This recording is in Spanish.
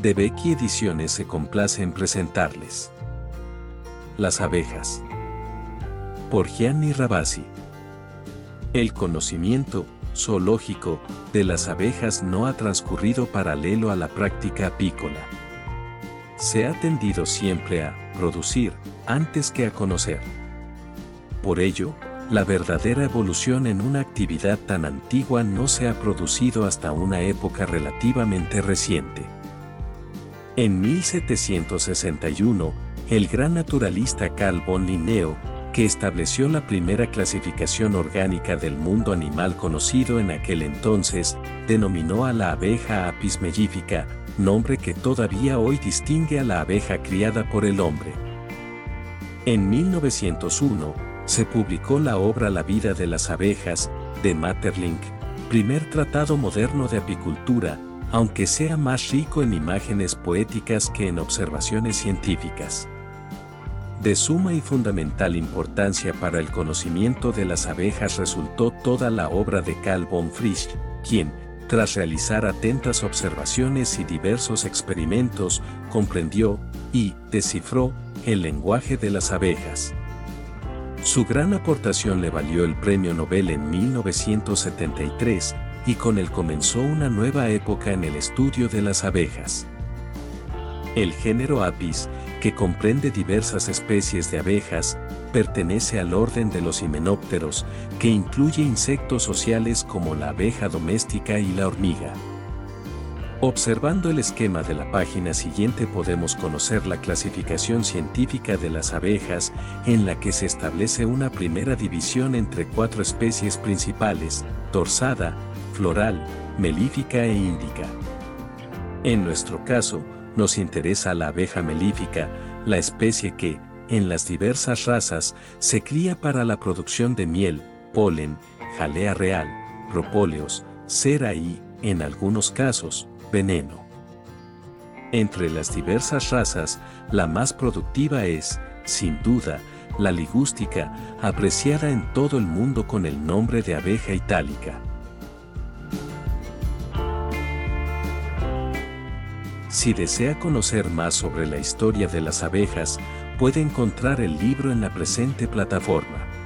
de Becky Ediciones se complace en presentarles. Las abejas. Por Gianni Rabasi. El conocimiento zoológico de las abejas no ha transcurrido paralelo a la práctica apícola. Se ha tendido siempre a producir antes que a conocer. Por ello, la verdadera evolución en una actividad tan antigua no se ha producido hasta una época relativamente reciente. En 1761, el gran naturalista Carl von Linneo, que estableció la primera clasificación orgánica del mundo animal conocido en aquel entonces, denominó a la abeja Apis mellifera, nombre que todavía hoy distingue a la abeja criada por el hombre. En 1901, se publicó la obra La vida de las abejas, de Materlink, primer tratado moderno de apicultura, aunque sea más rico en imágenes poéticas que en observaciones científicas. De suma y fundamental importancia para el conocimiento de las abejas resultó toda la obra de Carl von Frisch, quien, tras realizar atentas observaciones y diversos experimentos, comprendió y descifró el lenguaje de las abejas. Su gran aportación le valió el premio Nobel en 1973 y con él comenzó una nueva época en el estudio de las abejas. El género Apis, que comprende diversas especies de abejas, pertenece al orden de los himenópteros, que incluye insectos sociales como la abeja doméstica y la hormiga. Observando el esquema de la página siguiente podemos conocer la clasificación científica de las abejas, en la que se establece una primera división entre cuatro especies principales, torsada, floral, melífica e índica. En nuestro caso, nos interesa la abeja melífica, la especie que, en las diversas razas, se cría para la producción de miel, polen, jalea real, propóleos, cera y, en algunos casos, veneno. Entre las diversas razas, la más productiva es, sin duda, la ligústica, apreciada en todo el mundo con el nombre de abeja itálica. Si desea conocer más sobre la historia de las abejas, puede encontrar el libro en la presente plataforma.